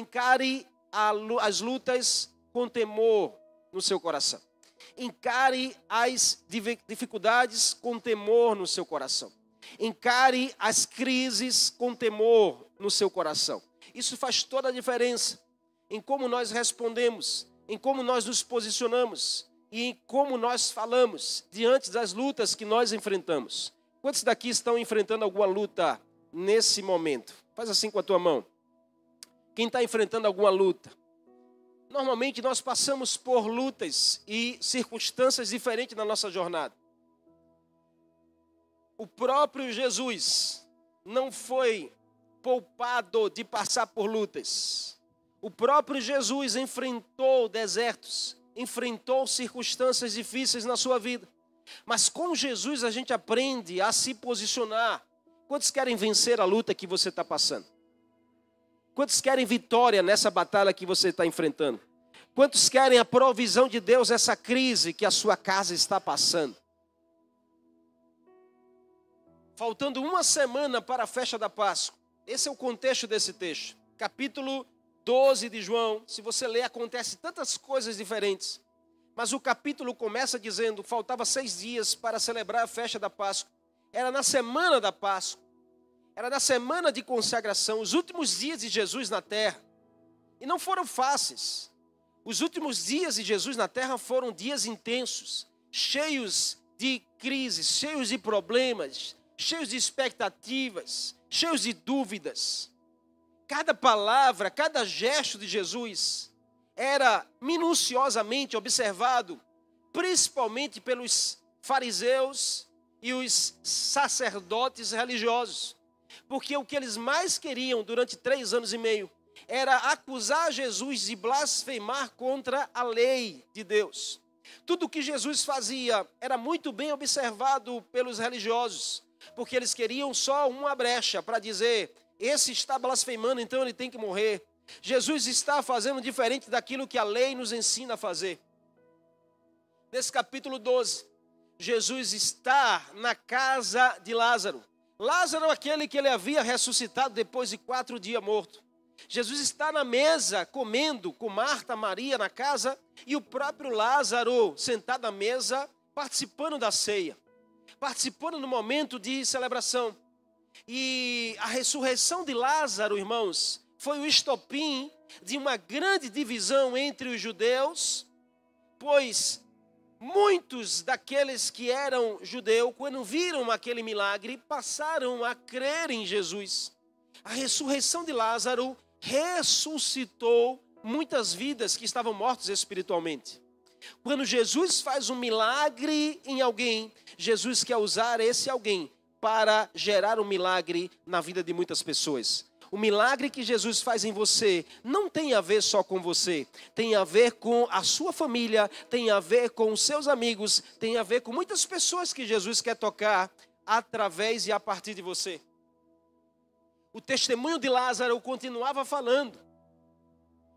Encare as lutas com temor no seu coração. Encare as dificuldades com temor no seu coração. Encare as crises com temor no seu coração. Isso faz toda a diferença em como nós respondemos, em como nós nos posicionamos e em como nós falamos diante das lutas que nós enfrentamos. Quantos daqui estão enfrentando alguma luta nesse momento? Faz assim com a tua mão. Quem está enfrentando alguma luta? Normalmente nós passamos por lutas e circunstâncias diferentes na nossa jornada. O próprio Jesus não foi poupado de passar por lutas. O próprio Jesus enfrentou desertos, enfrentou circunstâncias difíceis na sua vida. Mas com Jesus a gente aprende a se posicionar. Quantos querem vencer a luta que você está passando? Quantos querem vitória nessa batalha que você está enfrentando? Quantos querem a provisão de Deus nessa crise que a sua casa está passando? Faltando uma semana para a festa da Páscoa. Esse é o contexto desse texto. Capítulo 12 de João. Se você ler, acontece tantas coisas diferentes. Mas o capítulo começa dizendo: faltava seis dias para celebrar a festa da Páscoa. Era na semana da Páscoa. Era na semana de consagração, os últimos dias de Jesus na terra. E não foram fáceis. Os últimos dias de Jesus na terra foram dias intensos, cheios de crises, cheios de problemas, cheios de expectativas, cheios de dúvidas. Cada palavra, cada gesto de Jesus era minuciosamente observado, principalmente pelos fariseus e os sacerdotes religiosos, porque o que eles mais queriam durante três anos e meio era acusar Jesus de blasfemar contra a lei de Deus. Tudo o que Jesus fazia era muito bem observado pelos religiosos, porque eles queriam só uma brecha para dizer: esse está blasfemando, então ele tem que morrer. Jesus está fazendo diferente daquilo que a lei nos ensina a fazer. Nesse capítulo 12, Jesus está na casa de Lázaro. Lázaro, aquele que ele havia ressuscitado depois de quatro dias morto. Jesus está na mesa comendo com Marta, Maria na casa e o próprio Lázaro sentado à mesa participando da ceia, participando no momento de celebração. E a ressurreição de Lázaro, irmãos, foi o estopim de uma grande divisão entre os judeus, pois muitos daqueles que eram judeus, quando viram aquele milagre, passaram a crer em Jesus. A ressurreição de Lázaro ressuscitou muitas vidas que estavam mortas espiritualmente. Quando Jesus faz um milagre em alguém, Jesus quer usar esse alguém para gerar um milagre na vida de muitas pessoas. O milagre que Jesus faz em você não tem a ver só com você, tem a ver com a sua família, tem a ver com os seus amigos, tem a ver com muitas pessoas que Jesus quer tocar através e a partir de você o testemunho de Lázaro continuava falando.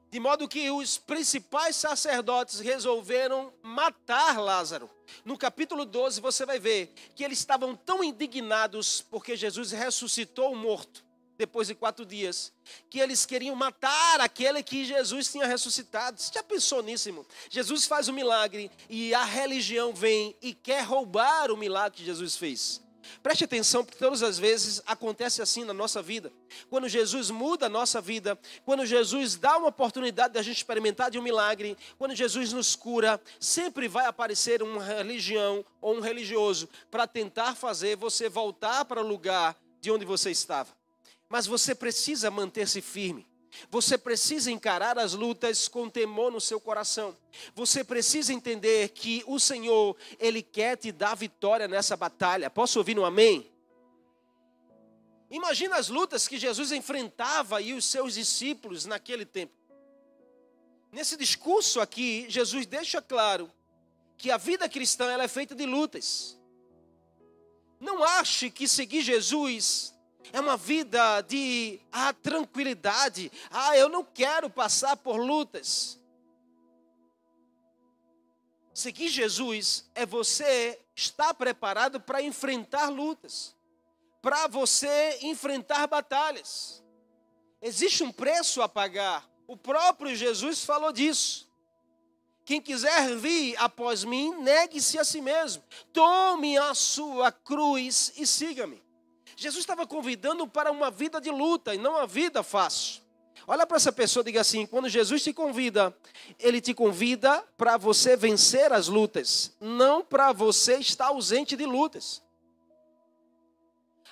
De modo que os principais sacerdotes resolveram matar Lázaro. No capítulo 12 você vai ver que eles estavam tão indignados porque Jesus ressuscitou o morto depois de quatro dias, que eles queriam matar aquele que Jesus tinha ressuscitado. Você já pensou nisso, irmão? Jesus faz um milagre e a religião vem e quer roubar o milagre que Jesus fez. Preste atenção, porque todas as vezes acontece assim na nossa vida. Quando Jesus muda a nossa vida, quando Jesus dá uma oportunidade de a gente experimentar de um milagre, quando Jesus nos cura, sempre vai aparecer uma religião ou um religioso para tentar fazer você voltar para o lugar de onde você estava. Mas você precisa manter-se firme. Você precisa encarar as lutas com temor no seu coração. Você precisa entender que o Senhor, Ele quer te dar vitória nessa batalha. Posso ouvir um amém? Imagina as lutas que Jesus enfrentava e os seus discípulos naquele tempo. Nesse discurso aqui, Jesus deixa claro que a vida cristã ela é feita de lutas. Não ache que seguir Jesus é uma vida de ah, tranquilidade. Ah, eu não quero passar por lutas. Seguir Jesus é você estar preparado para enfrentar lutas, para você enfrentar batalhas. Existe um preço a pagar O próprio Jesus falou disso. Quem quiser vir após mim, negue-se a si mesmo. Tome a sua cruz e siga-me. Jesus estava convidando para uma vida de luta e não uma vida fácil. Olha para essa pessoa diga assim: quando Jesus te convida, ele te convida para você vencer as lutas, não para você estar ausente de lutas.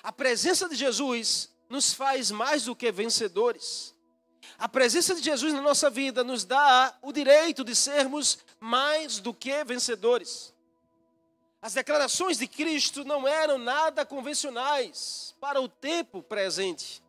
A presença de Jesus nos faz mais do que vencedores. A presença de Jesus na nossa vida nos dá o direito de sermos mais do que vencedores. As declarações de Cristo não eram nada convencionais para o tempo presente.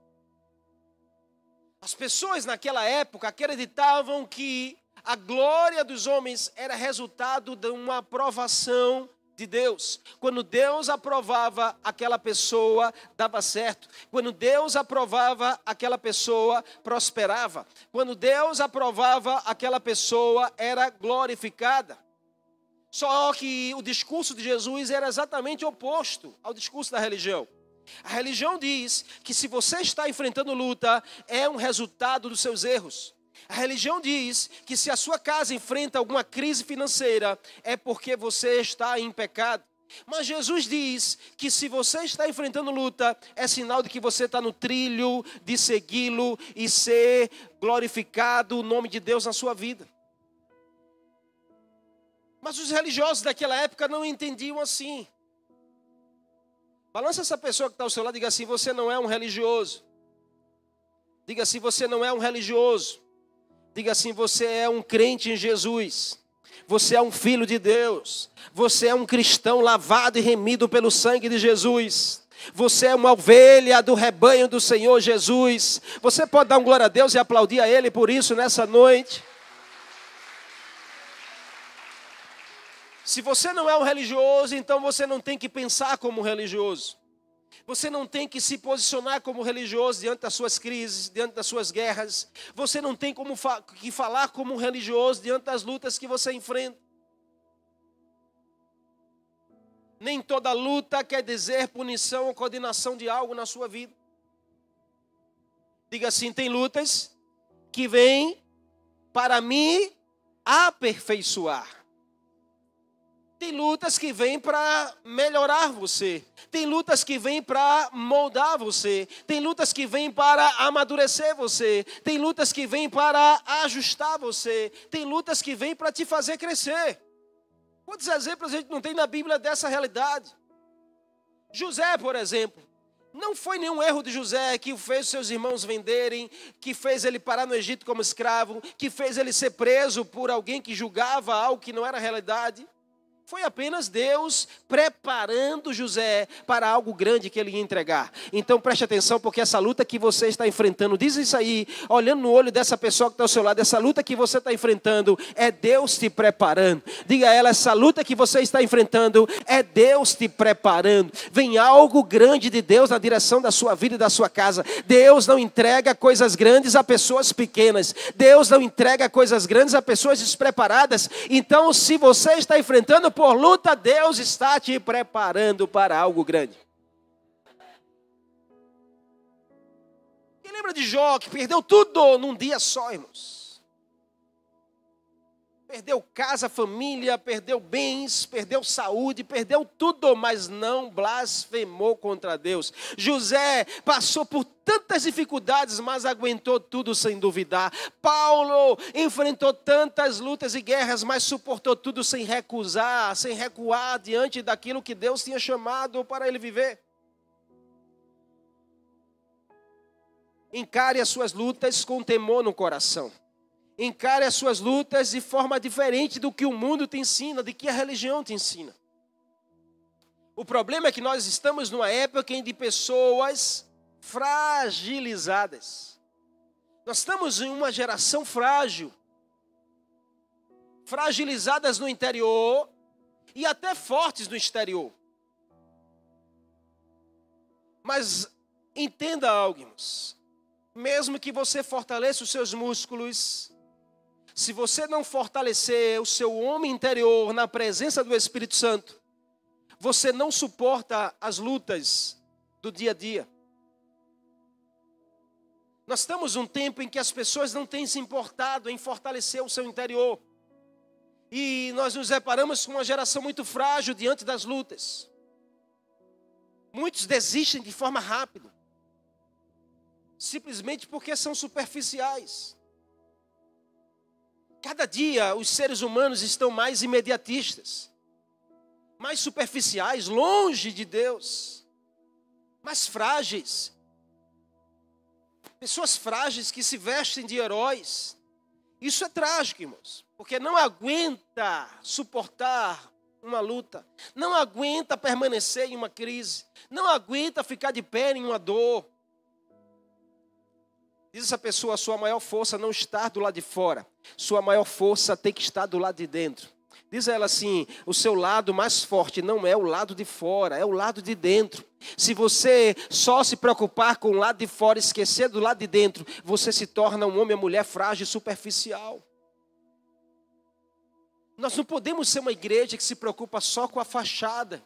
As pessoas naquela época acreditavam que a glória dos homens era resultado de uma aprovação de Deus. Quando Deus aprovava aquela pessoa, dava certo. Quando Deus aprovava aquela pessoa, prosperava. Quando Deus aprovava aquela pessoa, era glorificada. Só que o discurso de Jesus era exatamente oposto ao discurso da religião. A religião diz que se você está enfrentando luta, é um resultado dos seus erros. A religião diz que se a sua casa enfrenta alguma crise financeira, é porque você está em pecado. Mas Jesus diz que se você está enfrentando luta, é sinal de que você está no trilho de segui-lo e ser glorificado o nome de Deus na sua vida. Mas os religiosos daquela época não entendiam assim. Balança essa pessoa que está ao seu lado e diga assim: você não é um religioso. Diga assim: você não é um religioso. Diga assim: você é um crente em Jesus. Você é um filho de Deus. Você é um cristão lavado e remido pelo sangue de Jesus. Você é uma ovelha do rebanho do Senhor Jesus. Você pode dar um glória a Deus e aplaudir a Ele por isso nessa noite. Se você não é um religioso, então você não tem que pensar como religioso. Você não tem que se posicionar como religioso diante das suas crises, diante das suas guerras. Você não tem como fa que falar como religioso diante das lutas que você enfrenta. Nem toda luta quer dizer punição ou coordenação de algo na sua vida. Diga assim: tem lutas que vêm para me aperfeiçoar. Tem lutas que vêm para melhorar você. Tem lutas que vêm para moldar você. Tem lutas que vêm para amadurecer você. Tem lutas que vêm para ajustar você. Tem lutas que vêm para te fazer crescer. Quantos exemplos a gente não tem na Bíblia dessa realidade? José, por exemplo. Não foi nenhum erro de José que fez seus irmãos venderem, que fez ele parar no Egito como escravo, que fez ele ser preso por alguém que julgava algo que não era realidade. Foi apenas Deus preparando José para algo grande que ele ia entregar. Então preste atenção, porque essa luta que você está enfrentando, diz isso aí, olhando no olho dessa pessoa que está ao seu lado, essa luta que você está enfrentando é Deus te preparando. Diga a ela, essa luta que você está enfrentando é Deus te preparando. Vem algo grande de Deus na direção da sua vida e da sua casa. Deus não entrega coisas grandes a pessoas pequenas. Deus não entrega coisas grandes a pessoas despreparadas. Então, se você está enfrentando por luta, Deus está te preparando para algo grande. E lembra de Jó que perdeu tudo num dia só, irmãos? Perdeu casa, família, perdeu bens, perdeu saúde, perdeu tudo, mas não blasfemou contra Deus. José passou por tantas dificuldades, mas aguentou tudo sem duvidar. Paulo enfrentou tantas lutas e guerras, mas suportou tudo sem recusar, sem recuar diante daquilo que Deus tinha chamado para ele viver. Encare as suas lutas com temor no coração. Encare as suas lutas de forma diferente do que o mundo te ensina, de que a religião te ensina. O problema é que nós estamos numa época em de pessoas fragilizadas. Nós estamos em uma geração frágil, fragilizadas no interior e até fortes no exterior. Mas entenda algo, irmãos. Mesmo que você fortaleça os seus músculos, se você não fortalecer o seu homem interior na presença do Espírito Santo, você não suporta as lutas do dia a dia. Nós estamos num tempo em que as pessoas não têm se importado em fortalecer o seu interior. E nós nos deparamos com uma geração muito frágil diante das lutas. Muitos desistem de forma rápida, simplesmente porque são superficiais. Cada dia os seres humanos estão mais imediatistas, mais superficiais, longe de Deus, mais frágeis. Pessoas frágeis que se vestem de heróis. Isso é trágico, irmãos, porque não aguenta suportar uma luta, não aguenta permanecer em uma crise, não aguenta ficar de pé em uma dor. Diz essa pessoa: sua maior força não está do lado de fora, sua maior força tem que estar do lado de dentro. Diz ela assim: o seu lado mais forte não é o lado de fora, é o lado de dentro. Se você só se preocupar com o lado de fora, esquecer do lado de dentro, você se torna um homem ou mulher frágil e superficial. Nós não podemos ser uma igreja que se preocupa só com a fachada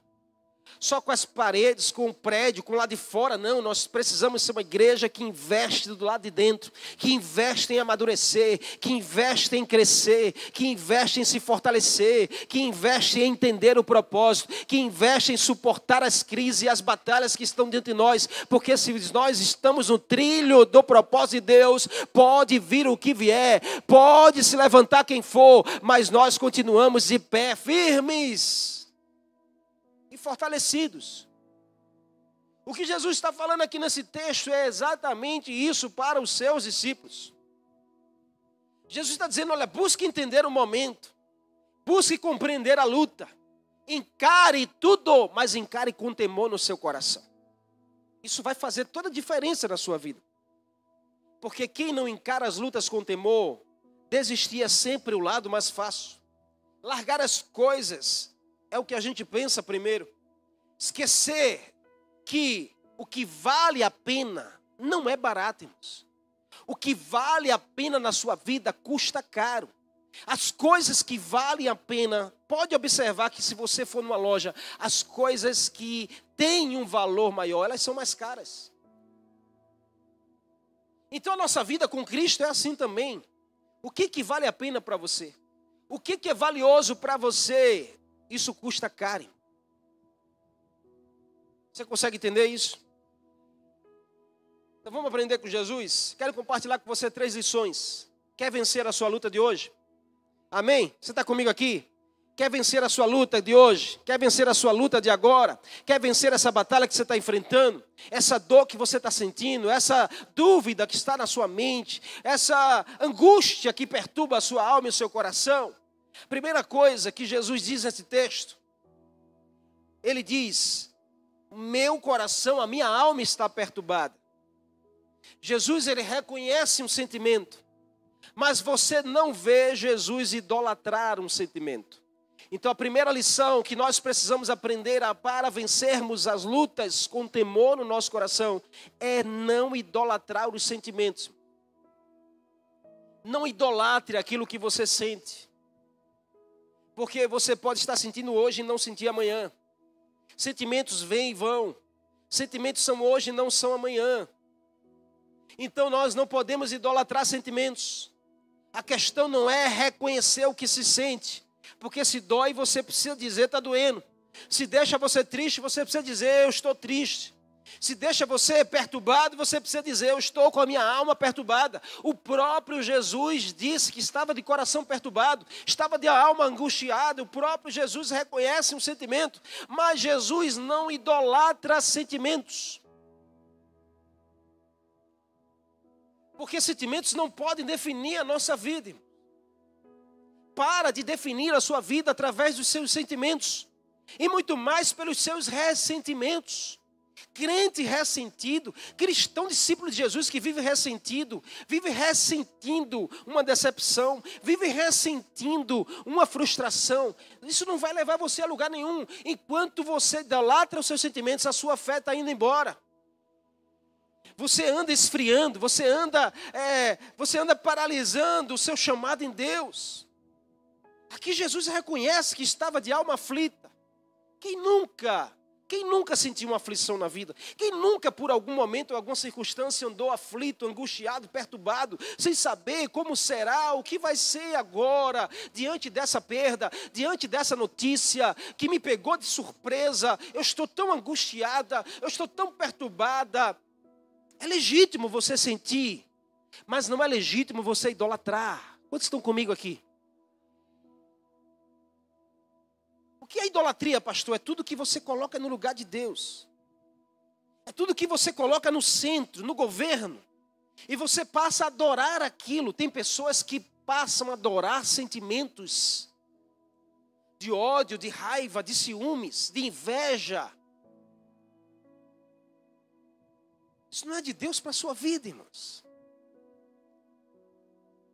só com as paredes, com o prédio, com o lado de fora. Não, nós precisamos ser uma igreja que investe do lado de dentro, que investe em amadurecer, que investe em crescer, que investe em se fortalecer, que investe em entender o propósito, que investe em suportar as crises e as batalhas que estão dentro de nós, porque se nós estamos no trilho do propósito de Deus, pode vir o que vier, pode se levantar quem for, mas nós continuamos de pé firmes fortalecidos. O que Jesus está falando aqui nesse texto é exatamente isso para os seus discípulos. Jesus está dizendo: olha, busque entender o momento, busque compreender a luta, encare tudo, mas encare com temor no seu coração. Isso vai fazer toda a diferença na sua vida. Porque quem não encara as lutas com temor, desistir é sempre o lado mais fácil. Largar as coisas é o que a gente pensa primeiro. Esquecer que o que vale a pena não é barato, irmãos. O que vale a pena na sua vida custa caro. As coisas que valem a pena, pode observar que se você for numa loja, as coisas que têm um valor maior, elas são mais caras. Então a nossa vida com Cristo é assim também. O que, que vale a pena para você? O que, que é valioso para você? Isso custa caro. Você consegue entender isso? Então vamos aprender com Jesus? Quero compartilhar com você três lições. Quer vencer a sua luta de hoje? Amém? Você está comigo aqui? Quer vencer a sua luta de hoje? Quer vencer a sua luta de agora? Quer vencer essa batalha que você está enfrentando? Essa dor que você está sentindo? Essa dúvida que está na sua mente? Essa angústia que perturba a sua alma e o seu coração? Primeira coisa que Jesus diz nesse texto, ele diz: meu coração, a minha alma está perturbada. Jesus ele reconhece um sentimento, mas você não vê Jesus idolatrar um sentimento. Então a primeira lição que nós precisamos aprender a, para vencermos as lutas com temor no nosso coração é não idolatrar os sentimentos. Não idolatre aquilo que você sente porque você pode estar sentindo hoje e não sentir amanhã. Sentimentos vêm e vão. Sentimentos são hoje e não são amanhã. Então nós não podemos idolatrar sentimentos. A questão não é reconhecer o que se sente, porque se dói, você precisa dizer está doendo. Se deixa você triste, você precisa dizer eu estou triste. Se deixa você perturbado, você precisa dizer: Eu estou com a minha alma perturbada. O próprio Jesus disse que estava de coração perturbado, estava de alma angustiada. O próprio Jesus reconhece um sentimento, mas Jesus não idolatra sentimentos. Porque sentimentos não podem definir a nossa vida. Para de definir a sua vida através dos seus sentimentos, e muito mais pelos seus ressentimentos crente ressentido, cristão discípulo de Jesus que vive ressentido, vive ressentindo uma decepção, vive ressentindo uma frustração, isso não vai levar você a lugar nenhum. Enquanto você idolatra os seus sentimentos, a sua fé está indo embora. Você anda esfriando, você anda, é, você anda paralisando o seu chamado em Deus. Aqui Jesus reconhece que estava de alma aflita. Quem nunca Quem nunca sentiu uma aflição na vida? Quem nunca, por algum momento ou alguma circunstância, andou aflito, angustiado, perturbado, sem saber como será, o que vai ser agora, diante dessa perda, diante dessa notícia que me pegou de surpresa? Eu estou tão angustiada, eu estou tão perturbada. É legítimo você sentir, mas não é legítimo você idolatrar. Quantos estão comigo aqui? O que é idolatria, pastor? É tudo que você coloca no lugar de Deus. É tudo que você coloca no centro, no governo. E você passa a adorar aquilo. Tem pessoas que passam a adorar sentimentos de ódio, de raiva, de ciúmes, de inveja. Isso não é de Deus para a sua vida, irmãos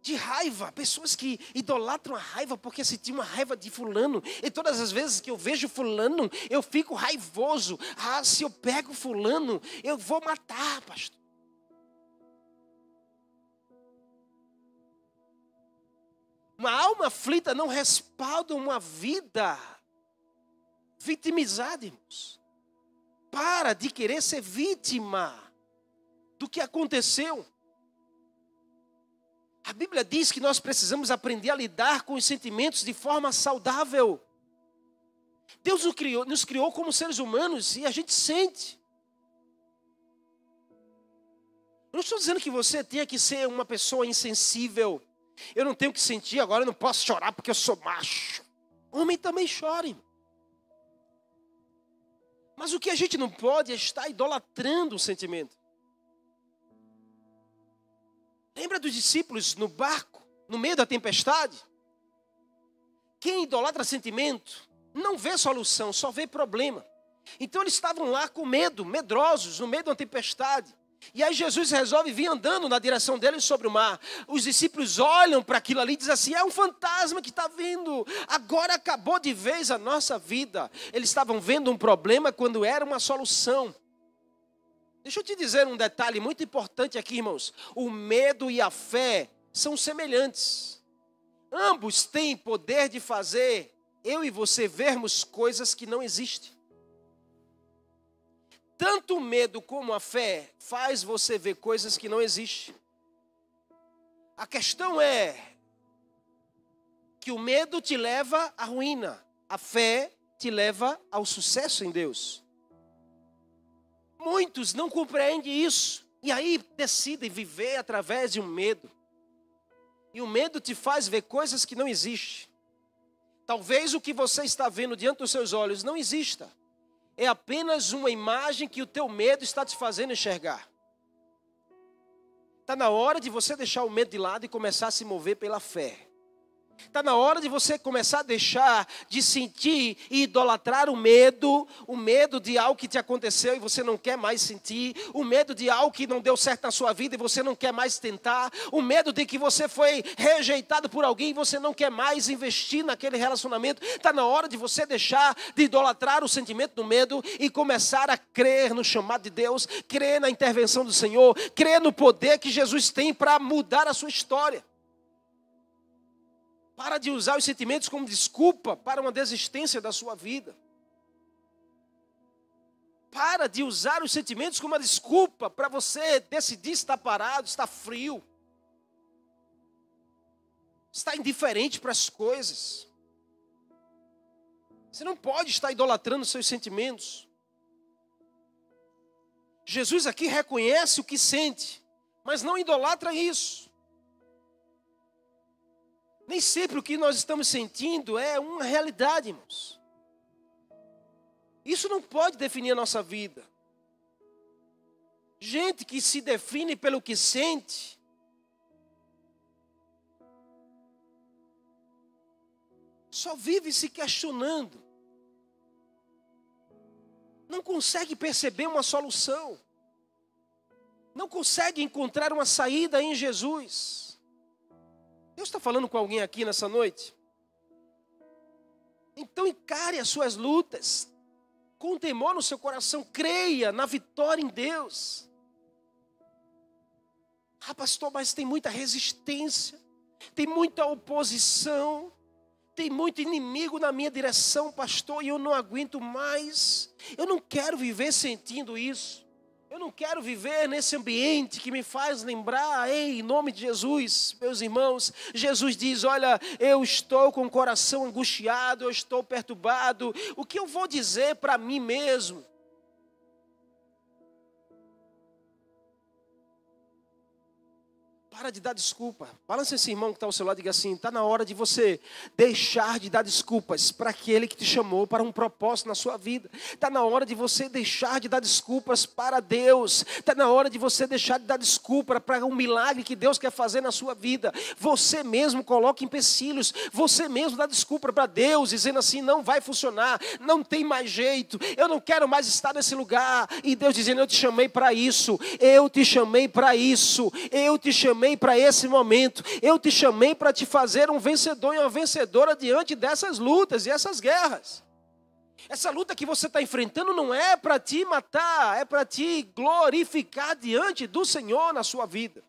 de raiva, pessoas que idolatram a raiva porque sentiam uma raiva de fulano. E todas as vezes que eu vejo fulano, eu fico raivoso. Ah, se eu pego fulano, eu vou matar, pastor. Uma alma aflita não respalda uma vida vitimizada, irmãos. Para de querer ser vítima do que aconteceu. A Bíblia diz que nós precisamos aprender a lidar com os sentimentos de forma saudável. Deus nos criou, nos criou como seres humanos e a gente sente. Eu não estou dizendo que você tenha que ser uma pessoa insensível. Eu não tenho que sentir, agora eu não posso chorar porque eu sou macho. Homem também chore. Mas o que a gente não pode é estar idolatrando o sentimento. Lembra dos discípulos no barco, no meio da tempestade? Quem idolatra sentimento não vê solução, só vê problema. Então eles estavam lá com medo, medrosos, no meio de uma tempestade. E aí Jesus resolve vir andando na direção deles sobre o mar. Os discípulos olham para aquilo ali e dizem assim: é um fantasma que está vindo. Agora acabou de vez a nossa vida. Eles estavam vendo um problema quando era uma solução. Deixa eu te dizer um detalhe muito importante aqui, irmãos. O medo e a fé são semelhantes. Ambos têm poder de fazer eu e você vermos coisas que não existem. Tanto o medo como a fé faz você ver coisas que não existem. A questão é que o medo te leva à ruína, a fé te leva ao sucesso em Deus. Muitos não compreendem isso. E aí decidem viver através de um medo. E o medo te faz ver coisas que não existem. Talvez o que você está vendo diante dos seus olhos não exista. É apenas uma imagem que o teu medo está te fazendo enxergar. Está na hora de você deixar o medo de lado e começar a se mover pela fé. Está na hora de você começar a deixar de sentir e idolatrar o medo, o medo de algo que te aconteceu e você não quer mais sentir, o medo de algo que não deu certo na sua vida e você não quer mais tentar, o medo de que você foi rejeitado por alguém e você não quer mais investir naquele relacionamento. Está na hora de você deixar de idolatrar o sentimento do medo e começar a crer no chamado de Deus, crer na intervenção do Senhor, crer no poder que Jesus tem para mudar a sua história. Para de usar os sentimentos como desculpa para uma desistência da sua vida. Para de usar os sentimentos como uma desculpa para você decidir estar parado, estar frio, estar indiferente para as coisas. Você não pode estar idolatrando seus sentimentos. Jesus aqui reconhece o que sente, mas não idolatra isso. Nem sempre o que nós estamos sentindo é uma realidade, irmãos. Isso não pode definir a nossa vida. Gente que se define pelo que sente, só vive se questionando. Não consegue perceber uma solução. Não consegue encontrar uma saída em Jesus. Deus está falando com alguém aqui nessa noite? Então encare as suas lutas, com temor no seu coração, creia na vitória em Deus. Ah, pastor, mas tem muita resistência, tem muita oposição, Tem muito inimigo na minha direção, pastor, e eu não aguento mais. Eu não quero viver sentindo isso. Eu não quero viver nesse ambiente que me faz lembrar, ei, em nome de Jesus, meus irmãos, Jesus diz: Olha, eu estou com o coração angustiado, eu estou perturbado, o que eu vou dizer para mim mesmo? Para de dar desculpa. Balance esse irmão que está ao seu lado e diga assim: está na hora de você deixar de dar desculpas para aquele que te chamou para um propósito na sua vida. Está na hora de você deixar de dar desculpas para Deus. Está na hora de você deixar de dar desculpa para um milagre que Deus quer fazer na sua vida. Você mesmo coloca empecilhos. Você mesmo dá desculpa para Deus, dizendo assim: não vai funcionar, não tem mais jeito, eu não quero mais estar nesse lugar. E Deus dizendo: eu te chamei para isso, eu te chamei para isso, eu te chamei chamei para esse momento, eu te chamei para te fazer um vencedor e uma vencedora diante dessas lutas e essas guerras. Essa luta que você está enfrentando não é para te matar, é para te glorificar diante do Senhor na sua vida.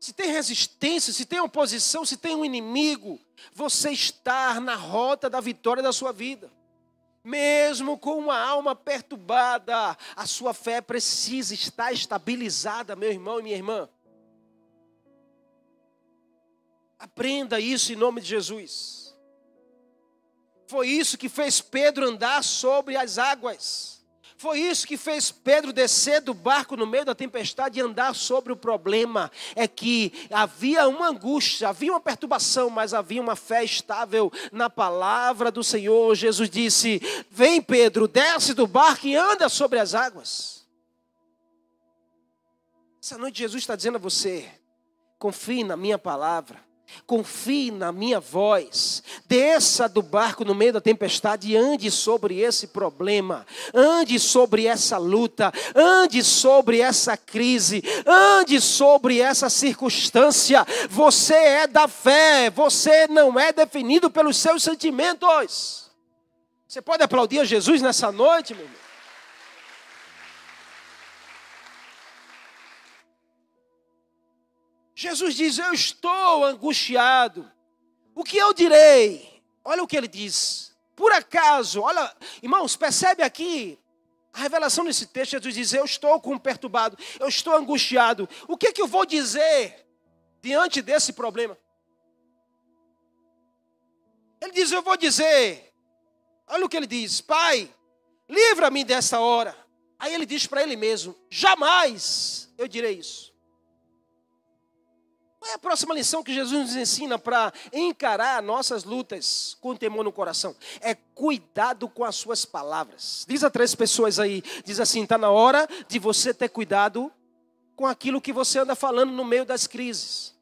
Se tem resistência, se tem oposição, se tem um inimigo, você está na rota da vitória da sua vida. Mesmo com uma alma perturbada, a sua fé precisa estar estabilizada, meu irmão e minha irmã. Aprenda isso em nome de Jesus. Foi isso que fez Pedro andar sobre as águas. Foi isso que fez Pedro descer do barco no meio da tempestade e andar sobre o problema. É que havia uma angústia, havia uma perturbação, mas havia uma fé estável na palavra do Senhor. Jesus disse: Vem, Pedro, desce do barco e anda sobre as águas. Essa noite Jesus está dizendo a você: confie na minha palavra. Confie na minha voz. Desça do barco no meio da tempestade e ande sobre esse problema. Ande sobre essa luta. Ande sobre essa crise. Ande sobre essa circunstância. Você é da fé. Você não é definido pelos seus sentimentos. Você pode aplaudir a Jesus nessa noite, meu irmão? Jesus diz: Eu estou angustiado. O que eu direi? Olha o que ele diz. Por acaso, olha, irmãos, percebe aqui a revelação desse texto. Jesus diz: Eu estou com perturbado, eu estou angustiado. O que, que eu vou dizer diante desse problema? Ele diz: Eu vou dizer. Olha o que ele diz: Pai, livra-me dessa hora. Aí ele diz para ele mesmo: Jamais eu direi isso. Qual é a próxima lição que Jesus nos ensina para encarar nossas lutas com temor no coração? É cuidado com as suas palavras. Diz a três pessoas aí, diz assim: está na hora de você ter cuidado com aquilo que você anda falando no meio das crises.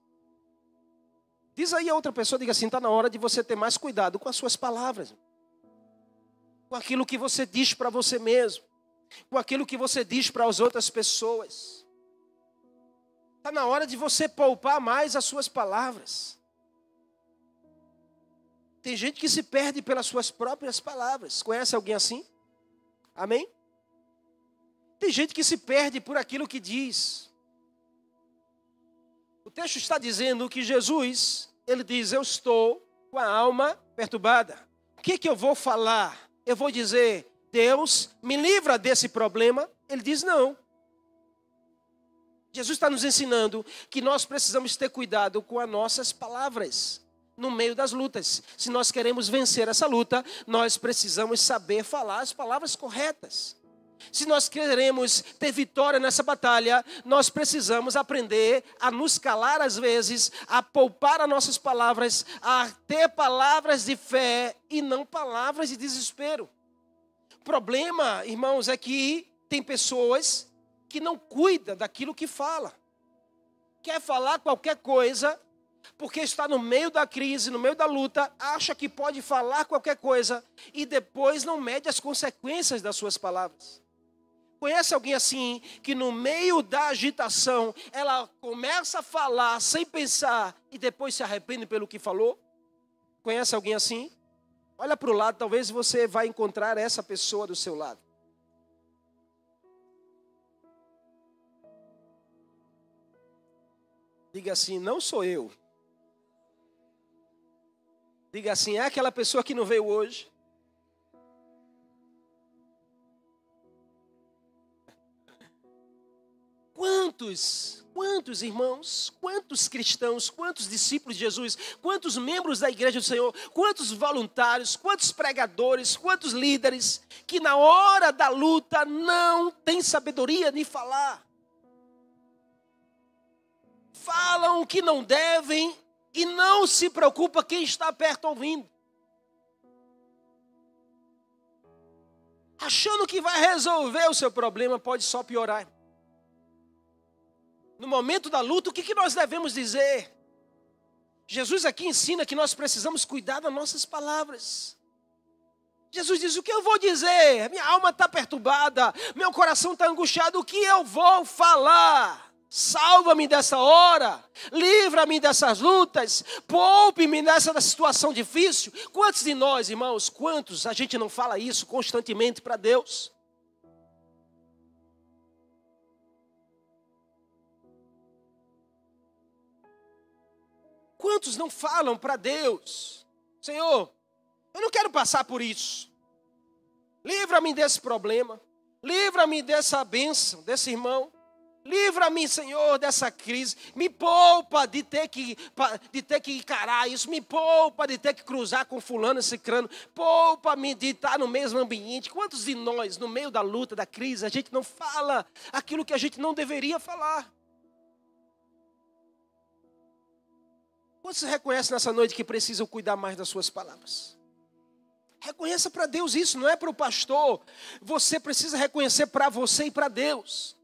Diz aí a outra pessoa, diga assim: está na hora de você ter mais cuidado com as suas palavras, com aquilo que você diz para você mesmo, com aquilo que você diz para as outras pessoas. Está na hora de você poupar mais as suas palavras. Tem gente que se perde pelas suas próprias palavras. Conhece alguém assim? Amém? Tem gente que se perde por aquilo que diz. O texto está dizendo que Jesus, ele diz: Eu estou com a alma perturbada. O que, que eu vou falar? Eu vou dizer: Deus, me livra desse problema? Ele diz: Não. Jesus está nos ensinando que nós precisamos ter cuidado com as nossas palavras no meio das lutas. Se nós queremos vencer essa luta, nós precisamos saber falar as palavras corretas. Se nós queremos ter vitória nessa batalha, nós precisamos aprender a nos calar às vezes, a poupar as nossas palavras, a ter palavras de fé e não palavras de desespero. O problema, irmãos, é que tem pessoas que não cuida daquilo que fala. Quer falar qualquer coisa, porque está no meio da crise, no meio da luta, acha que pode falar qualquer coisa e depois não mede as consequências das suas palavras. Conhece alguém assim, que no meio da agitação, ela começa a falar sem pensar e depois se arrepende pelo que falou? Conhece alguém assim? Olha para o lado, talvez você vai encontrar essa pessoa do seu lado. Diga assim: não sou eu. Diga assim: é aquela pessoa que não veio hoje. Quantos, quantos irmãos, quantos cristãos, quantos discípulos de Jesus, quantos membros da igreja do Senhor, quantos voluntários, quantos pregadores, quantos líderes, que na hora da luta não têm sabedoria de falar. Falam o que não devem e não se preocupa quem está perto ouvindo. Achando que vai resolver o seu problema, pode só piorar no momento da luta, o que, que nós devemos dizer? Jesus aqui ensina que nós precisamos cuidar das nossas palavras. Jesus diz: O que eu vou dizer? Minha alma está perturbada, meu coração está angustiado, o que eu vou falar? Salva-me dessa hora, livra-me dessas lutas, poupe-me nessa situação difícil. Quantos de nós, irmãos, quantos a gente não fala isso constantemente para Deus? Quantos não falam para Deus: Senhor, eu não quero passar por isso. Livra-me desse problema. Livra-me dessa bênção, desse irmão. Livra-me, Senhor, dessa crise. Me poupa de ter, que, de ter que encarar isso. Me poupa de ter que cruzar com fulano esse crânio. Poupa-me de estar no mesmo ambiente. Quantos de nós, no meio da luta, da crise, a gente não fala aquilo que a gente não deveria falar? Quantos reconhecem nessa noite que precisam cuidar mais das suas palavras? Reconheça para Deus isso, não é para o pastor. Você precisa reconhecer para você e para Deus.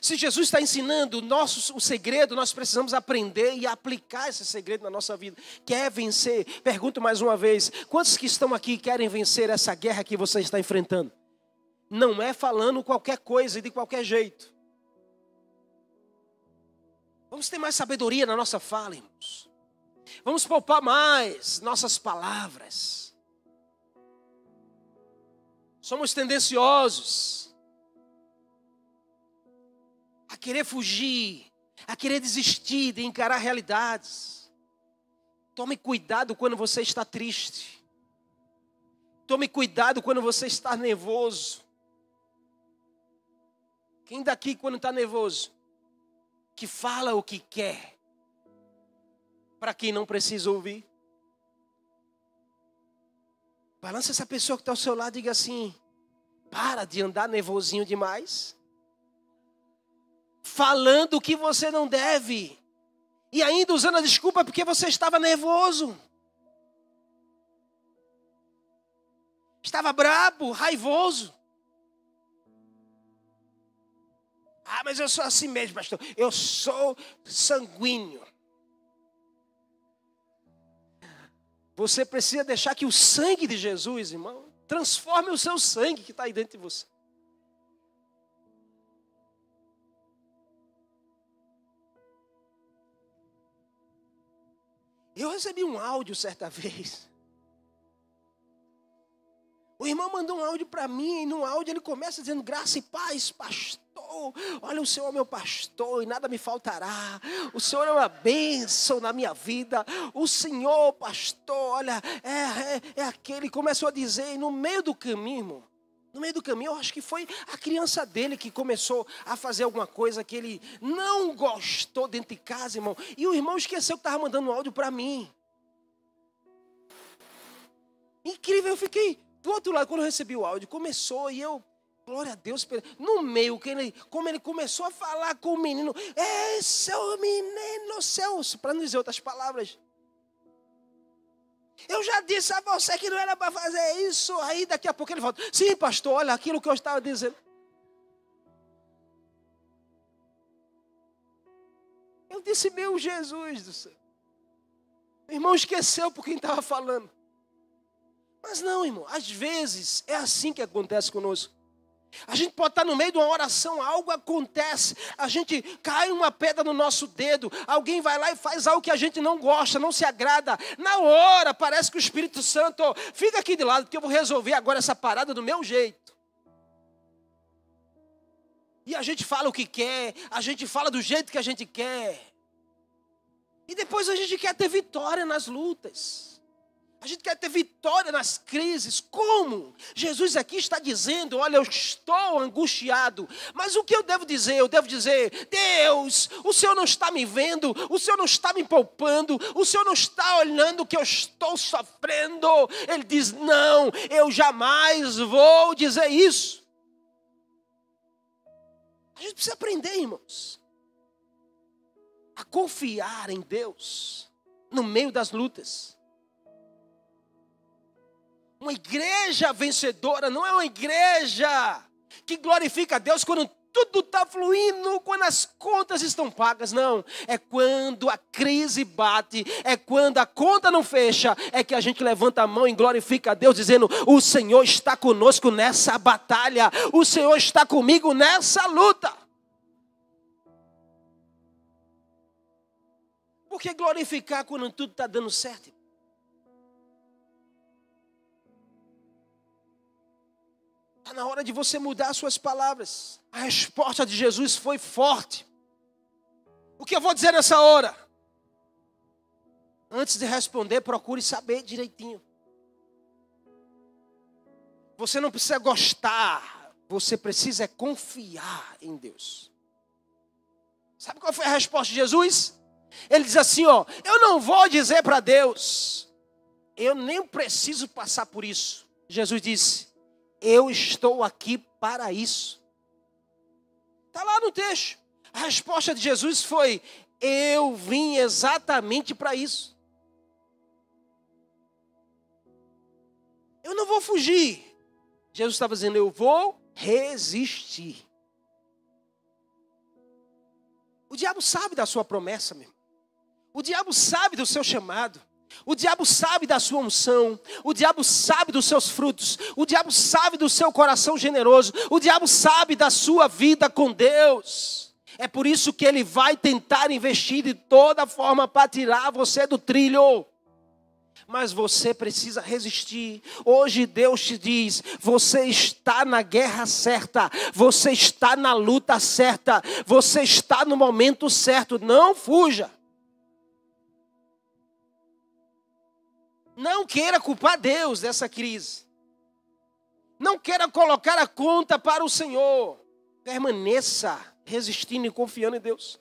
Se Jesus está ensinando o nosso o segredo, nós precisamos aprender e aplicar esse segredo na nossa vida. Quer vencer? Pergunto mais uma vez: quantos que estão aqui querem vencer essa guerra que você está enfrentando? Não é falando qualquer coisa e de qualquer jeito. Vamos ter mais sabedoria na nossa fala, irmãos. Vamos poupar mais nossas palavras. Somos tendenciosos querer fugir, a querer desistir de encarar realidades. Tome cuidado quando você está triste. Tome cuidado quando você está nervoso. Quem daqui, quando está nervoso, que fala o que quer, para quem não precisa ouvir. Balança essa pessoa que está ao seu lado e diga assim: para de andar nervosinho demais. Falando o que você não deve. E ainda usando a desculpa porque você estava nervoso. Estava brabo, raivoso. Ah, mas eu sou assim mesmo, pastor. Eu sou sanguíneo. Você precisa deixar que o sangue de Jesus, irmão, transforme o seu sangue que está aí dentro de você. Eu recebi um áudio certa vez. O irmão mandou um áudio para mim, e no áudio ele começa dizendo: graça e paz, pastor. Olha, o Senhor é meu pastor e nada me faltará. O Senhor é uma bênção na minha vida. O Senhor, pastor, olha, é, é, é aquele. Começou a dizer, e no meio do caminho, no meio do caminho, eu acho que foi a criança dele que começou a fazer alguma coisa que ele não gostou dentro de casa, irmão. E o irmão esqueceu que estava mandando um áudio para mim. Incrível, eu fiquei do outro lado, quando eu recebi o áudio, começou e eu Glória a Deus. No meio, como ele começou a falar com o menino, é o menino Celso, para não dizer outras palavras. Eu já disse a você que não era para fazer isso. Aí daqui a pouco ele volta. Sim, pastor, olha aquilo que eu estava dizendo. Eu disse, meu Jesus do céu. O irmão esqueceu por quem estava falando. Mas não, irmão, às vezes é assim que acontece conosco. A gente pode estar no meio de uma oração, algo acontece, a gente cai uma pedra no nosso dedo, alguém vai lá e faz algo que a gente não gosta, não se agrada. Na hora, parece que o Espírito Santo, fica aqui de lado, porque eu vou resolver agora essa parada do meu jeito. E a gente fala o que quer, a gente fala do jeito que a gente quer. E depois a gente quer ter vitória nas lutas. A gente quer ter vitória nas crises. Como? Jesus aqui está dizendo: Olha, eu estou angustiado. Mas o que eu devo dizer? Eu devo dizer: Deus, o Senhor não está me vendo, o Senhor não está me poupando, o Senhor não está olhando o que eu estou sofrendo. Ele diz: Não, eu jamais vou dizer isso. A gente precisa aprender, irmãos, a confiar em Deus no meio das lutas. Uma igreja vencedora não é uma igreja que glorifica a Deus quando tudo está fluindo, quando as contas estão pagas. Não. É quando a crise bate, é quando a conta não fecha, é que a gente levanta a mão e glorifica a Deus, dizendo: O Senhor está conosco nessa batalha, o Senhor está comigo nessa luta. Por que glorificar quando tudo está dando certo? Está na hora de você mudar suas palavras. A resposta de Jesus foi forte. O que eu vou dizer nessa hora? Antes de responder, procure saber direitinho. Você não precisa gostar, você precisa é confiar em Deus. Sabe qual foi a resposta de Jesus? Ele diz assim: Ó, eu não vou dizer para Deus, eu nem preciso passar por isso. Jesus disse: eu estou aqui para isso. Está lá no texto. A resposta de Jesus foi: Eu vim exatamente para isso. Eu não vou fugir. Jesus estava dizendo: Eu vou resistir. O diabo sabe da sua promessa, meu. O diabo sabe do seu chamado. O diabo sabe da sua unção, o diabo sabe dos seus frutos, o diabo sabe do seu coração generoso, o diabo sabe da sua vida com Deus. É por isso que ele vai tentar investir de toda forma para tirar você do trilho. Mas você precisa resistir. Hoje Deus te diz: você está na guerra certa, você está na luta certa, você está no momento certo. Não fuja. Não queira culpar Deus dessa crise. Não queira colocar a conta para o Senhor. Permaneça resistindo e confiando em Deus.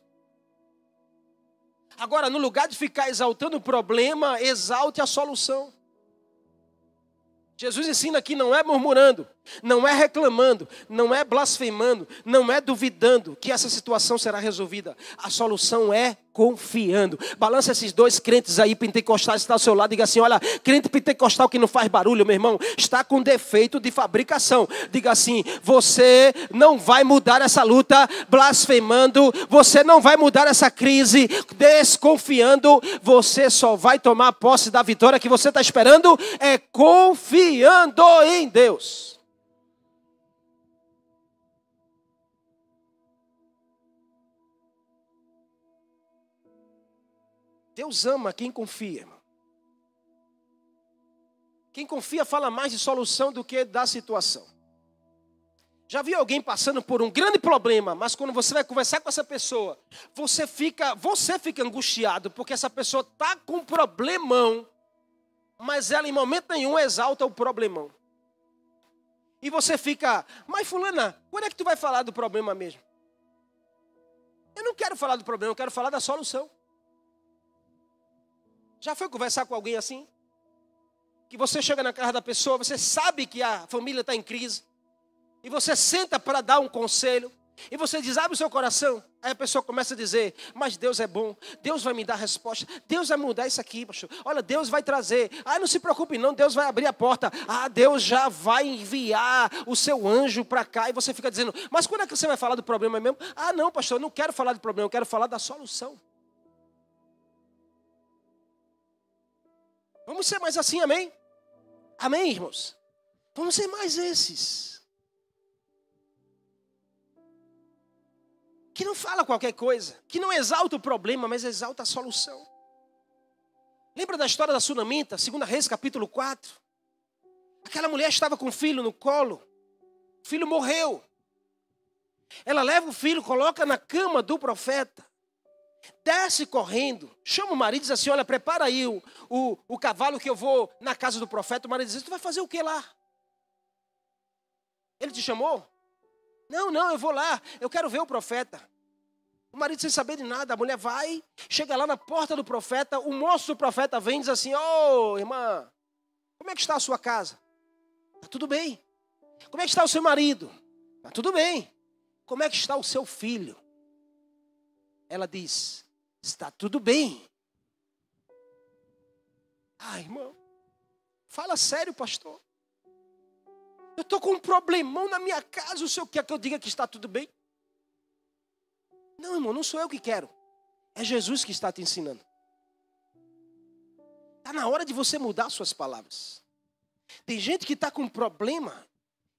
Agora, no lugar de ficar exaltando o problema, exalte a solução. Jesus ensina que não é murmurando, não é reclamando, não é blasfemando, não é duvidando que essa situação será resolvida. A solução é confiando. Balança esses dois crentes aí pentecostais estão ao seu lado diga assim: olha, crente pentecostal que não faz barulho, meu irmão, está com defeito de fabricação. Diga assim: você não vai mudar essa luta blasfemando, você não vai mudar essa crise desconfiando, você só vai tomar posse da vitória que você está esperando é confiando em Deus. Deus ama quem confia, irmão. Quem confia fala mais de solução do que da situação. Já viu alguém passando por um grande problema, mas quando você vai conversar com essa pessoa, você fica, você fica angustiado porque essa pessoa está com um problemão, mas ela em momento nenhum exalta o problemão. E você fica, mas fulana, quando é que tu vai falar do problema mesmo? Eu não quero falar do problema, eu quero falar da solução. Já foi conversar com alguém assim? Que você chega na casa da pessoa, você sabe que a família está em crise, e você senta para dar um conselho, e você diz, abre o seu coração. Aí a pessoa começa a dizer, mas Deus é bom, Deus vai me dar resposta, Deus vai mudar isso aqui, pastor. Olha, Deus vai trazer. Ah, não se preocupe, não, Deus vai abrir a porta. Ah, Deus já vai enviar o seu anjo para cá. E você fica dizendo, mas quando é que você vai falar do problema mesmo? Ah, não, pastor, eu não quero falar do problema, eu quero falar da solução. Vamos ser mais assim, amém? Amém, irmãos? Vamos ser mais esses. Que não fala qualquer coisa, que não exalta o problema, mas exalta a solução. Lembra da história da sunamita, 2 Reis, capítulo 4? Aquela mulher estava com o filho no colo, o filho morreu. Ela leva o filho, coloca na cama do profeta. Desce correndo, chama o marido e diz assim: Olha, prepara aí o, o, o cavalo que eu vou na casa do profeta. O marido diz: Tu vai fazer o que lá? Ele te chamou? Não, não, eu vou lá, eu quero ver o profeta. O marido sem saber de nada, a mulher vai, chega lá na porta do profeta, o moço do profeta vem e diz assim: Ô oh, irmã, como é que está a sua casa? Está tudo bem. Como é que está o seu marido? Está tudo bem. Como é que está o seu filho? Ela diz: Está tudo bem. Ah, irmão, fala sério, pastor. Eu estou com um problemão na minha casa, o senhor quer que eu diga que está tudo bem? Não, irmão, não sou eu que quero. É Jesus que está te ensinando. Está na hora de você mudar suas palavras. Tem gente que está com um problema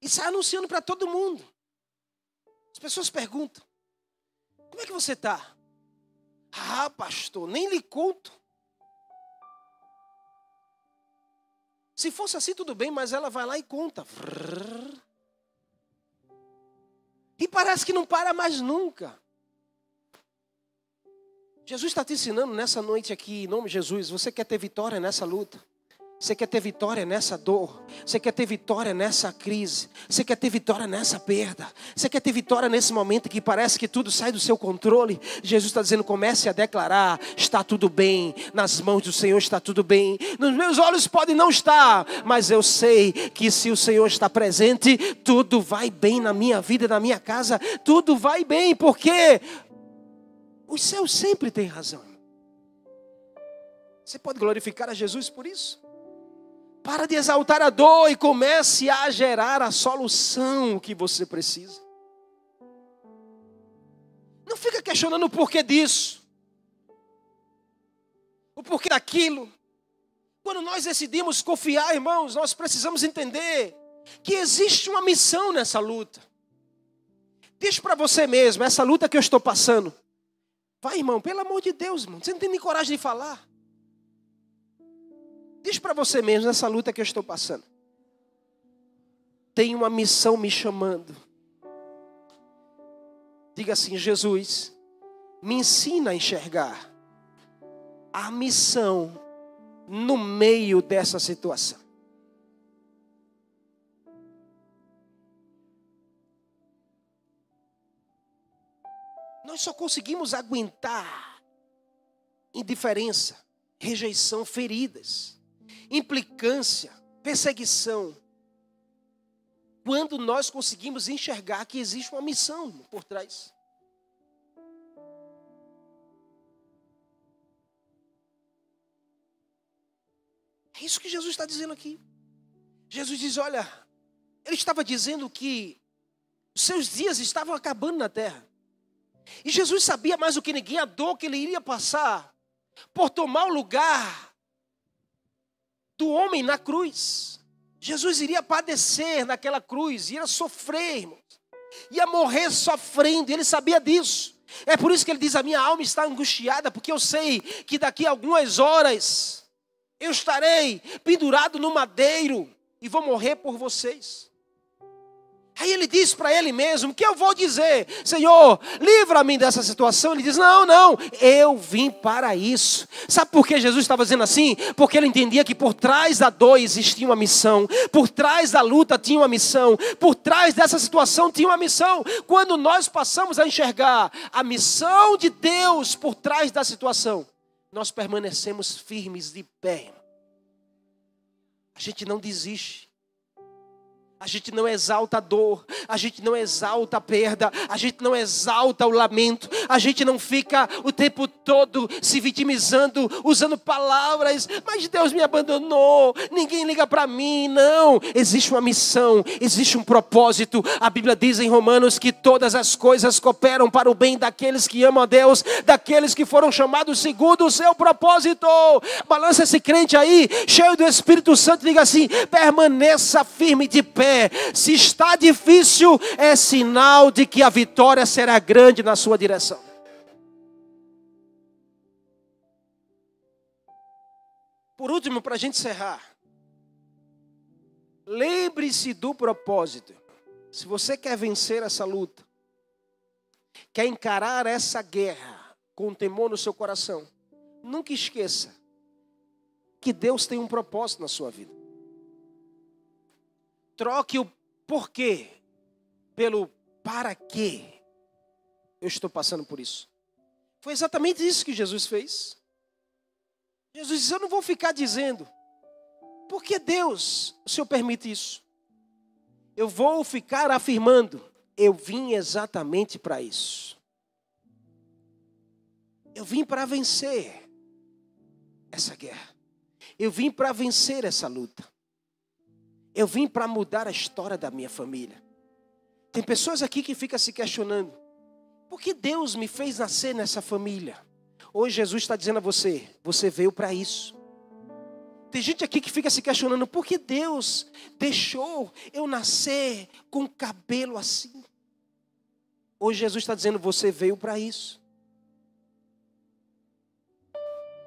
e sai anunciando para todo mundo. As pessoas perguntam: Como é que você está? Ah, pastor, nem lhe conto. Se fosse assim, tudo bem, mas ela vai lá e conta. E parece que não para mais nunca. Jesus está te ensinando nessa noite aqui, em nome de Jesus. Você quer ter vitória nessa luta? Você quer ter vitória nessa dor? Você quer ter vitória nessa crise? Você quer ter vitória nessa perda? Você quer ter vitória nesse momento que parece que tudo sai do seu controle? Jesus está dizendo: comece a declarar: está tudo bem, nas mãos do Senhor está tudo bem. Nos meus olhos pode não estar, mas eu sei que se o Senhor está presente, tudo vai bem na minha vida, na minha casa, tudo vai bem, porque o céu sempre tem razão. Você pode glorificar a Jesus por isso? Para de exaltar a dor e comece a gerar a solução que você precisa. Não fica questionando o porquê disso, o porquê daquilo. Quando nós decidimos confiar, irmãos, nós precisamos entender que existe uma missão nessa luta. Diz para você mesmo, essa luta que eu estou passando. Vai, irmão, pelo amor de Deus, irmão. Você não tem nem coragem de falar. Diz para você mesmo nessa luta que eu estou passando. Tem uma missão me chamando. Diga assim: Jesus, me ensina a enxergar a missão no meio dessa situação. Nós só conseguimos aguentar indiferença, rejeição, feridas implicância, perseguição. Quando nós conseguimos enxergar que existe uma missão por trás. É isso que Jesus está dizendo aqui. Jesus diz: olha, ele estava dizendo que os seus dias estavam acabando na terra. E Jesus sabia mais do que ninguém a dor que ele iria passar por tomar o lugar do homem na cruz. Jesus iria padecer naquela cruz, ia sofrer, irmãos. Ia morrer sofrendo, ele sabia disso. É por isso que ele diz: A minha alma está angustiada, porque eu sei que daqui a algumas horas eu estarei pendurado no madeiro e vou morrer por vocês. Aí ele diz para ele mesmo: que eu vou dizer? Senhor, livra-me dessa situação. Ele diz: Não, não, eu vim para isso. Sabe por que Jesus estava dizendo assim? Porque ele entendia que por trás da dor existia uma missão, por trás da luta tinha uma missão, por trás dessa situação tinha uma missão. Quando nós passamos a enxergar a missão de Deus por trás da situação, nós permanecemos firmes de pé. A gente não desiste. A gente não exalta a dor, a gente não exalta a perda, a gente não exalta o lamento, a gente não fica o tempo todo se vitimizando, usando palavras, mas Deus me abandonou, ninguém liga para mim. Não, existe uma missão, existe um propósito. A Bíblia diz em Romanos que todas as coisas cooperam para o bem daqueles que amam a Deus, daqueles que foram chamados segundo o seu propósito. Balança esse crente aí, cheio do Espírito Santo, diga assim: permaneça firme de pé se está difícil, é sinal de que a vitória será grande na sua direção. Por último, para a gente encerrar, lembre-se do propósito. Se você quer vencer essa luta, quer encarar essa guerra com temor no seu coração, nunca esqueça que Deus tem um propósito na sua vida. Troque o porquê pelo para quê eu estou passando por isso. Foi exatamente isso que Jesus fez. Jesus disse: Eu não vou ficar dizendo, por que Deus, o Senhor permite isso? Eu vou ficar afirmando, eu vim exatamente para isso. Eu vim para vencer essa guerra. Eu vim para vencer essa luta. Eu vim para mudar a história da minha família. Tem pessoas aqui que ficam se questionando: por que Deus me fez nascer nessa família? Hoje Jesus está dizendo a você: você veio para isso. Tem gente aqui que fica se questionando: por que Deus deixou eu nascer com cabelo assim? Hoje Jesus está dizendo: você veio para isso.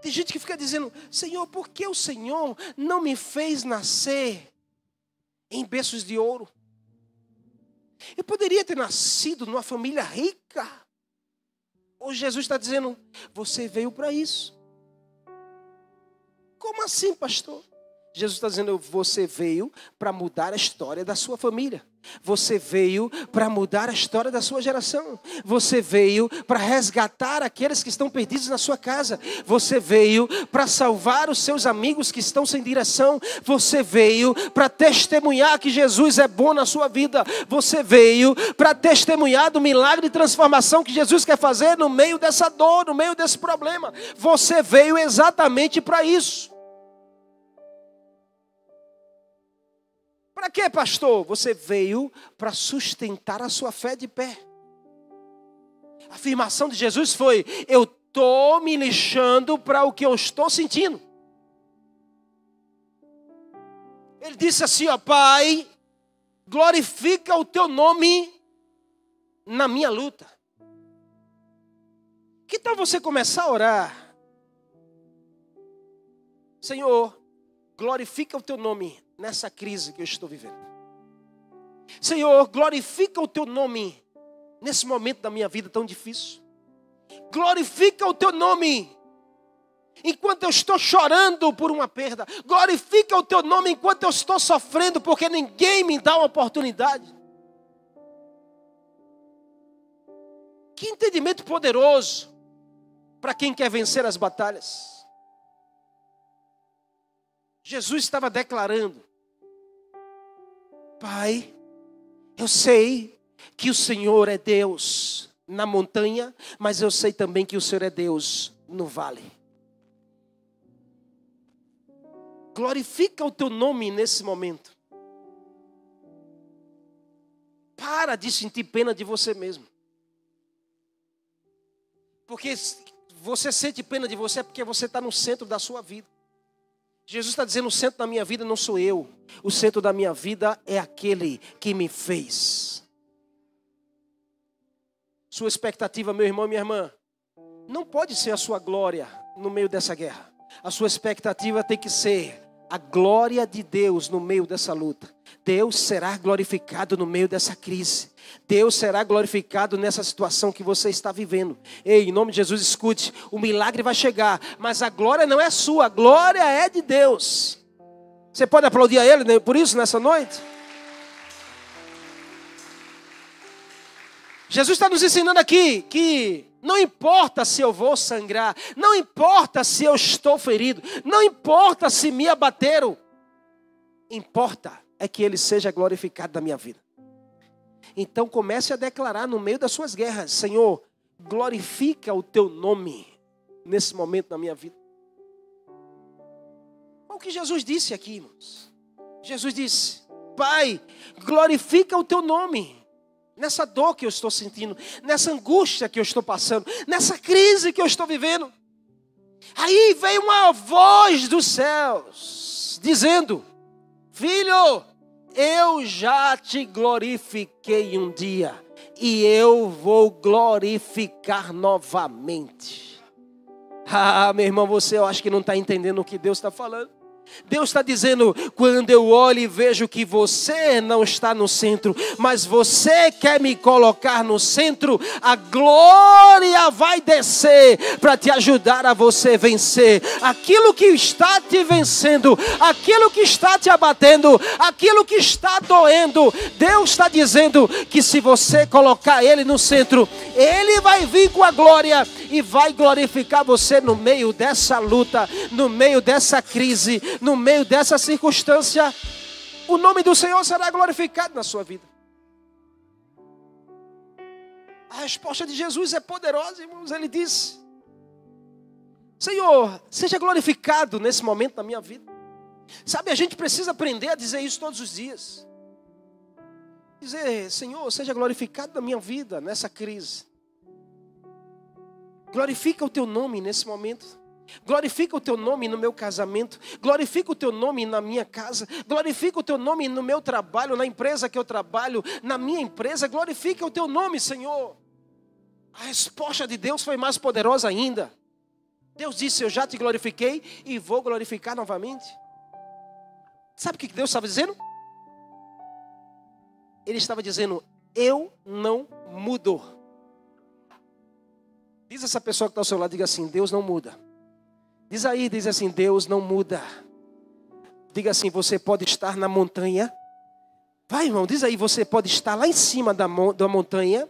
Tem gente que fica dizendo: Senhor, por que o Senhor não me fez nascer em berços de ouro? Eu poderia ter nascido numa família rica. Hoje Jesus está dizendo: você veio para isso. Como assim, pastor? Jesus está dizendo: você veio para mudar a história da sua família. Você veio para mudar a história da sua geração. Você veio para resgatar aqueles que estão perdidos na sua casa. Você veio para salvar os seus amigos que estão sem direção. Você veio para testemunhar que Jesus é bom na sua vida. Você veio para testemunhar do milagre de transformação que Jesus quer fazer no meio dessa dor, no meio desse problema. Você veio exatamente para isso. Para quê, pastor? Você veio para sustentar a sua fé de pé. A afirmação de Jesus foi: Eu estou me lixando para o que eu estou sentindo. Ele disse assim: Ó Pai, glorifica o teu nome na minha luta. Que tal você começar a orar? Senhor, glorifica o teu nome nessa crise que eu estou vivendo. Senhor, glorifica o teu nome nesse momento da minha vida tão difícil. Glorifica o teu nome enquanto eu estou chorando por uma perda. Glorifica o teu nome enquanto eu estou sofrendo porque ninguém me dá uma oportunidade. Que entendimento poderoso para quem quer vencer as batalhas. Jesus estava declarando Pai, eu sei que o Senhor é Deus na montanha, mas eu sei também que o Senhor é Deus no vale. Glorifica o teu nome nesse momento. Para de sentir pena de você mesmo. Porque você sente pena de você porque você está no centro da sua vida. Jesus está dizendo: o centro da minha vida não sou eu, o centro da minha vida é aquele que me fez. Sua expectativa, meu irmão e minha irmã, não pode ser a sua glória no meio dessa guerra. A sua expectativa tem que ser a glória de Deus no meio dessa luta. Deus será glorificado no meio dessa crise. Deus será glorificado nessa situação que você está vivendo. Ei, em nome de Jesus, escute: o milagre vai chegar, mas a glória não é sua, a glória é de Deus. Você pode aplaudir a Ele por isso nessa noite? Jesus está nos ensinando aqui que não importa se eu vou sangrar, não importa se eu estou ferido, não importa se me abateram, importa é que Ele seja glorificado na minha vida. Então comece a declarar no meio das suas guerras: Senhor, glorifica o teu nome nesse momento da minha vida. Olha o que Jesus disse aqui, irmãos. Jesus disse: Pai, glorifica o teu nome nessa dor que eu estou sentindo, nessa angústia que eu estou passando, nessa crise que eu estou vivendo. Aí veio uma voz dos céus dizendo: Filho, eu já te glorifiquei um dia e eu vou glorificar novamente. Ah, meu irmão, você eu acho que não está entendendo o que Deus está falando. Deus está dizendo: quando eu olho e vejo que você não está no centro, mas você quer me colocar no centro, a glória vai descer para te ajudar a você vencer aquilo que está te vencendo, aquilo que está te abatendo, aquilo que está doendo. Deus está dizendo que se você colocar Ele no centro, Ele vai vir com a glória e vai glorificar você no meio dessa luta, no meio dessa crise, no meio dessa circunstância. O nome do Senhor será glorificado na sua vida. A resposta de Jesus é poderosa, irmãos. Ele disse: Senhor, seja glorificado nesse momento da minha vida. Sabe, a gente precisa aprender a dizer isso todos os dias. Dizer, Senhor, seja glorificado na minha vida, nessa crise. Glorifica o teu nome nesse momento. Glorifica o teu nome no meu casamento, glorifica o teu nome na minha casa, glorifica o teu nome no meu trabalho, na empresa que eu trabalho, na minha empresa, glorifica o teu nome, Senhor. A resposta de Deus foi mais poderosa ainda. Deus disse: Eu já te glorifiquei e vou glorificar novamente. Sabe o que Deus estava dizendo? Ele estava dizendo: Eu não mudo. Diz essa pessoa que está ao seu lado, diga assim: Deus não muda. Diz aí, diz assim: Deus não muda. Diga assim: Você pode estar na montanha. Vai, irmão, diz aí: Você pode estar lá em cima da, da montanha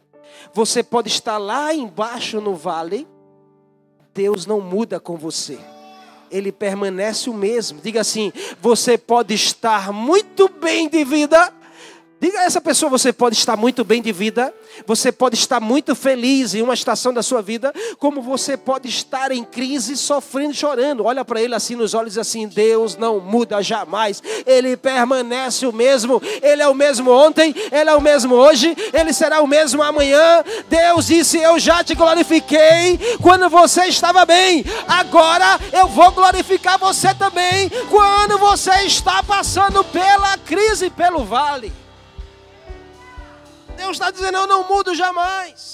você pode estar lá embaixo no vale, Deus não muda com você. Ele permanece o mesmo. Diga assim: você pode estar muito bem de vida, Diga a essa pessoa: você pode estar muito bem de vida, você pode estar muito feliz em uma estação da sua vida, como você pode estar em crise, sofrendo, chorando. Olha para ele assim nos olhos, assim: Deus não muda jamais, ele permanece o mesmo, ele é o mesmo ontem, ele é o mesmo hoje, ele será o mesmo amanhã. Deus disse: Eu já te glorifiquei quando você estava bem, agora eu vou glorificar você também quando você está passando pela crise, pelo vale. Deus está dizendo: Eu não mudo jamais.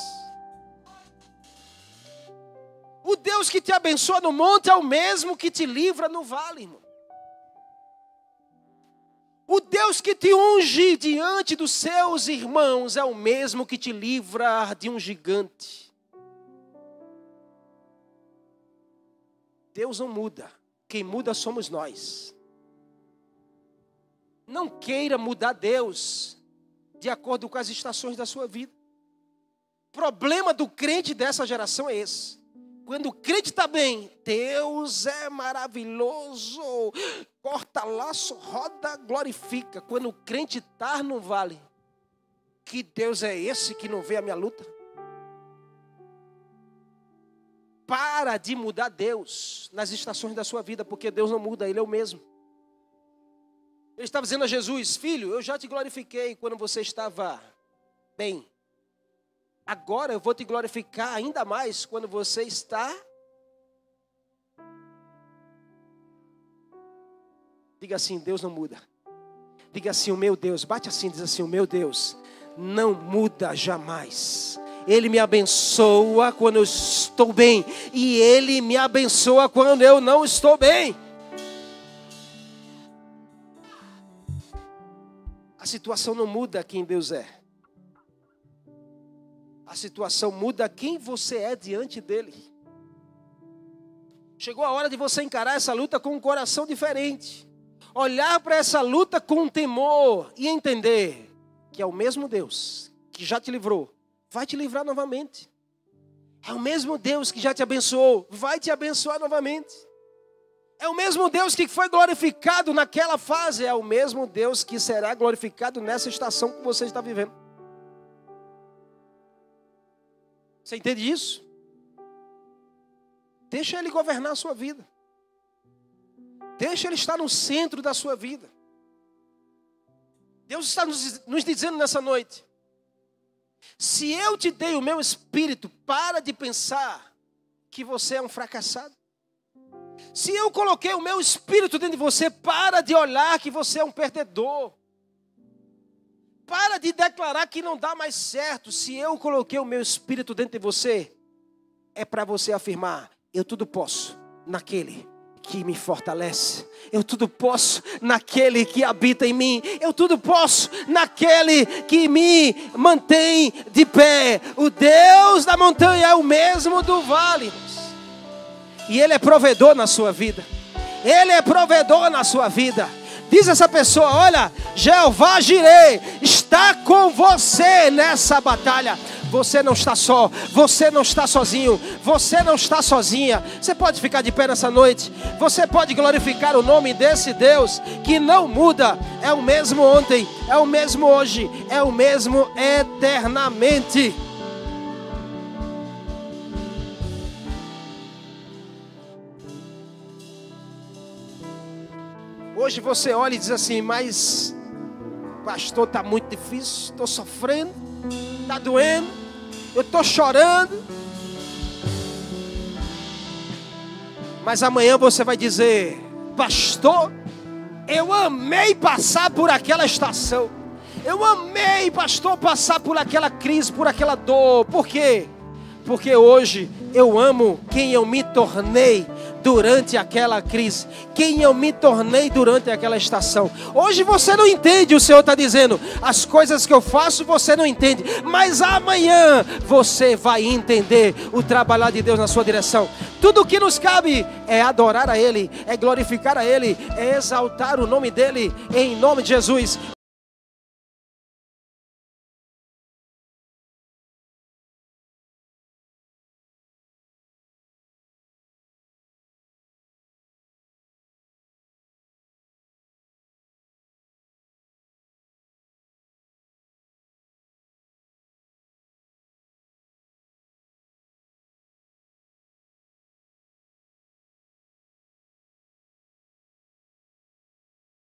O Deus que te abençoa no monte é o mesmo que te livra no vale, irmão. O Deus que te unge diante dos seus irmãos é o mesmo que te livra de um gigante. Deus não muda, quem muda somos nós. Não queira mudar Deus, de acordo com as estações da sua vida. O problema do crente dessa geração é esse. Quando o crente está bem, Deus é maravilhoso, corta laço, roda, glorifica. Quando o crente está no vale, que Deus é esse que não vê a minha luta? Para de mudar Deus nas estações da sua vida, porque Deus não muda, Ele é o mesmo. Ele estava dizendo a Jesus: Filho, eu já te glorifiquei quando você estava bem. Agora eu vou te glorificar ainda mais quando você está. Diga assim: Deus não muda. Diga assim: O meu Deus, bate assim, diz assim: O meu Deus não muda jamais. Ele me abençoa quando eu estou bem, e Ele me abençoa quando eu não estou bem. Situação não muda quem Deus é. A situação muda quem você é diante dele. Chegou a hora de você encarar essa luta com um coração diferente. Olhar para essa luta com temor e entender que é o mesmo Deus que já te livrou, vai te livrar novamente. É o mesmo Deus que já te abençoou, vai te abençoar novamente. É o mesmo Deus que foi glorificado naquela fase, é o mesmo Deus que será glorificado nessa estação que você está vivendo. Você entende isso? Deixa Ele governar a sua vida. Deixa Ele estar no centro da sua vida. Deus está nos, nos dizendo nessa noite: se eu te dei o meu espírito, para de pensar que você é um fracassado. Se eu coloquei o meu espírito dentro de você, para de olhar que você é um perdedor. Para de declarar que não dá mais certo. Se eu coloquei o meu espírito dentro de você, é para você afirmar: eu tudo posso naquele que me fortalece. Eu tudo posso naquele que habita em mim. Eu tudo posso naquele que me mantém de pé. O Deus da montanha é o mesmo do vale. E Ele é provedor na sua vida. Ele é provedor na sua vida. Diz essa pessoa: Olha, Jeová Jirei está com você nessa batalha. Você não está só, você não está sozinho, você não está sozinha. Você pode ficar de pé nessa noite, você pode glorificar o nome desse Deus que não muda, é o mesmo ontem, é o mesmo hoje, é o mesmo eternamente. Hoje você olha e diz assim, mas pastor, está muito difícil, estou sofrendo, está doendo, eu estou chorando. Mas amanhã você vai dizer, pastor, eu amei passar por aquela estação. Eu amei, pastor, passar por aquela crise, por aquela dor. Por quê? Porque hoje eu amo quem eu me tornei durante aquela crise, quem eu me tornei durante aquela estação. Hoje você não entende, o Senhor está dizendo, as coisas que eu faço você não entende, mas amanhã você vai entender o trabalhar de Deus na sua direção. Tudo o que nos cabe é adorar a Ele, é glorificar a Ele, é exaltar o nome dEle, em nome de Jesus.